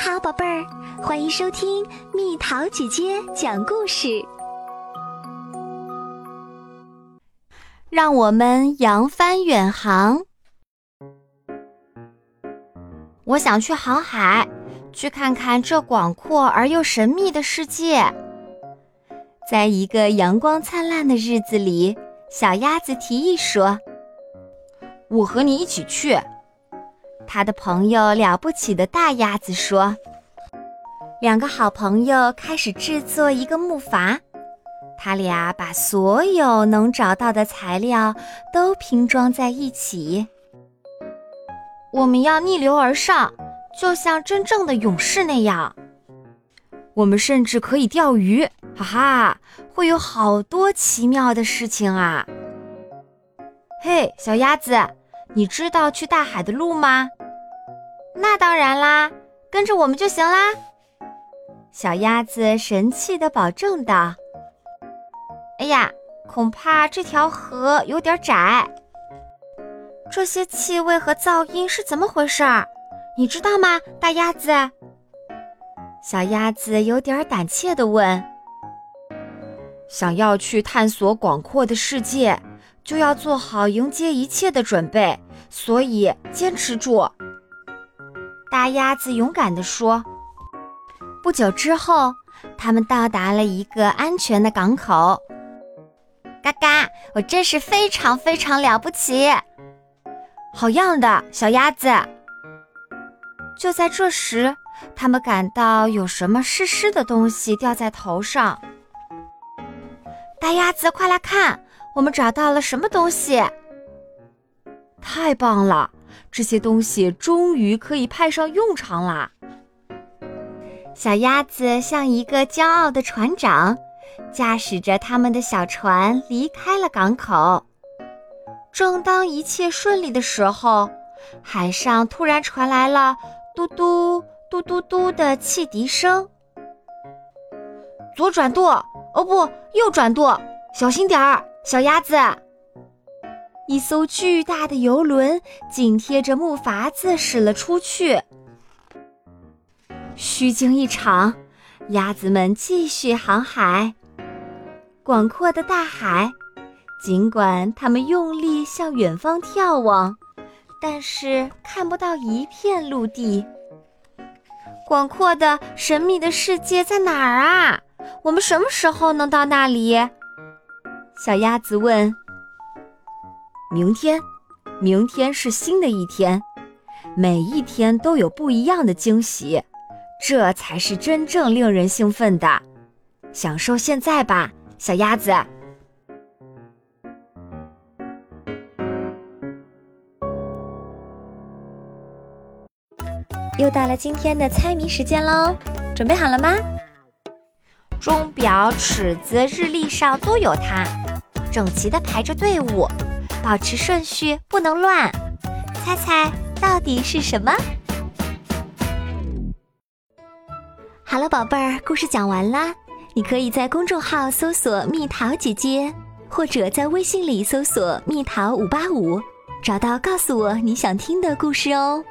好，宝贝儿，欢迎收听蜜桃姐姐讲故事。让我们扬帆远航。我想去航海，去看看这广阔而又神秘的世界。在一个阳光灿烂的日子里，小鸭子提议说：“我和你一起去。”他的朋友了不起的大鸭子说：“两个好朋友开始制作一个木筏，他俩把所有能找到的材料都拼装在一起。我们要逆流而上，就像真正的勇士那样。我们甚至可以钓鱼，哈哈，会有好多奇妙的事情啊！嘿，小鸭子，你知道去大海的路吗？”那当然啦，跟着我们就行啦。小鸭子神气地保证道：“哎呀，恐怕这条河有点窄。这些气味和噪音是怎么回事？你知道吗，大鸭子？”小鸭子有点胆怯地问：“想要去探索广阔的世界，就要做好迎接一切的准备，所以坚持住。”大鸭子勇敢地说：“不久之后，他们到达了一个安全的港口。嘎嘎，我真是非常非常了不起！好样的，小鸭子！”就在这时，他们感到有什么湿湿的东西掉在头上。大鸭子，快来看，我们找到了什么东西！太棒了！这些东西终于可以派上用场啦！小鸭子像一个骄傲的船长，驾驶着他们的小船离开了港口。正当一切顺利的时候，海上突然传来了嘟嘟嘟嘟嘟的汽笛声。左转舵，哦不，右转舵，小心点儿，小鸭子。一艘巨大的游轮紧贴着木筏子驶了出去。虚惊一场，鸭子们继续航海。广阔的大海，尽管它们用力向远方眺望，但是看不到一片陆地。广阔的、神秘的世界在哪儿啊？我们什么时候能到那里？小鸭子问。明天，明天是新的一天，每一天都有不一样的惊喜，这才是真正令人兴奋的。享受现在吧，小鸭子。又到了今天的猜谜时间喽，准备好了吗？钟表、尺子、日历上都有它，整齐的排着队伍。保持顺序，不能乱。猜猜到底是什么？好了，宝贝儿，故事讲完啦。你可以在公众号搜索“蜜桃姐姐”，或者在微信里搜索“蜜桃五八五”，找到告诉我你想听的故事哦。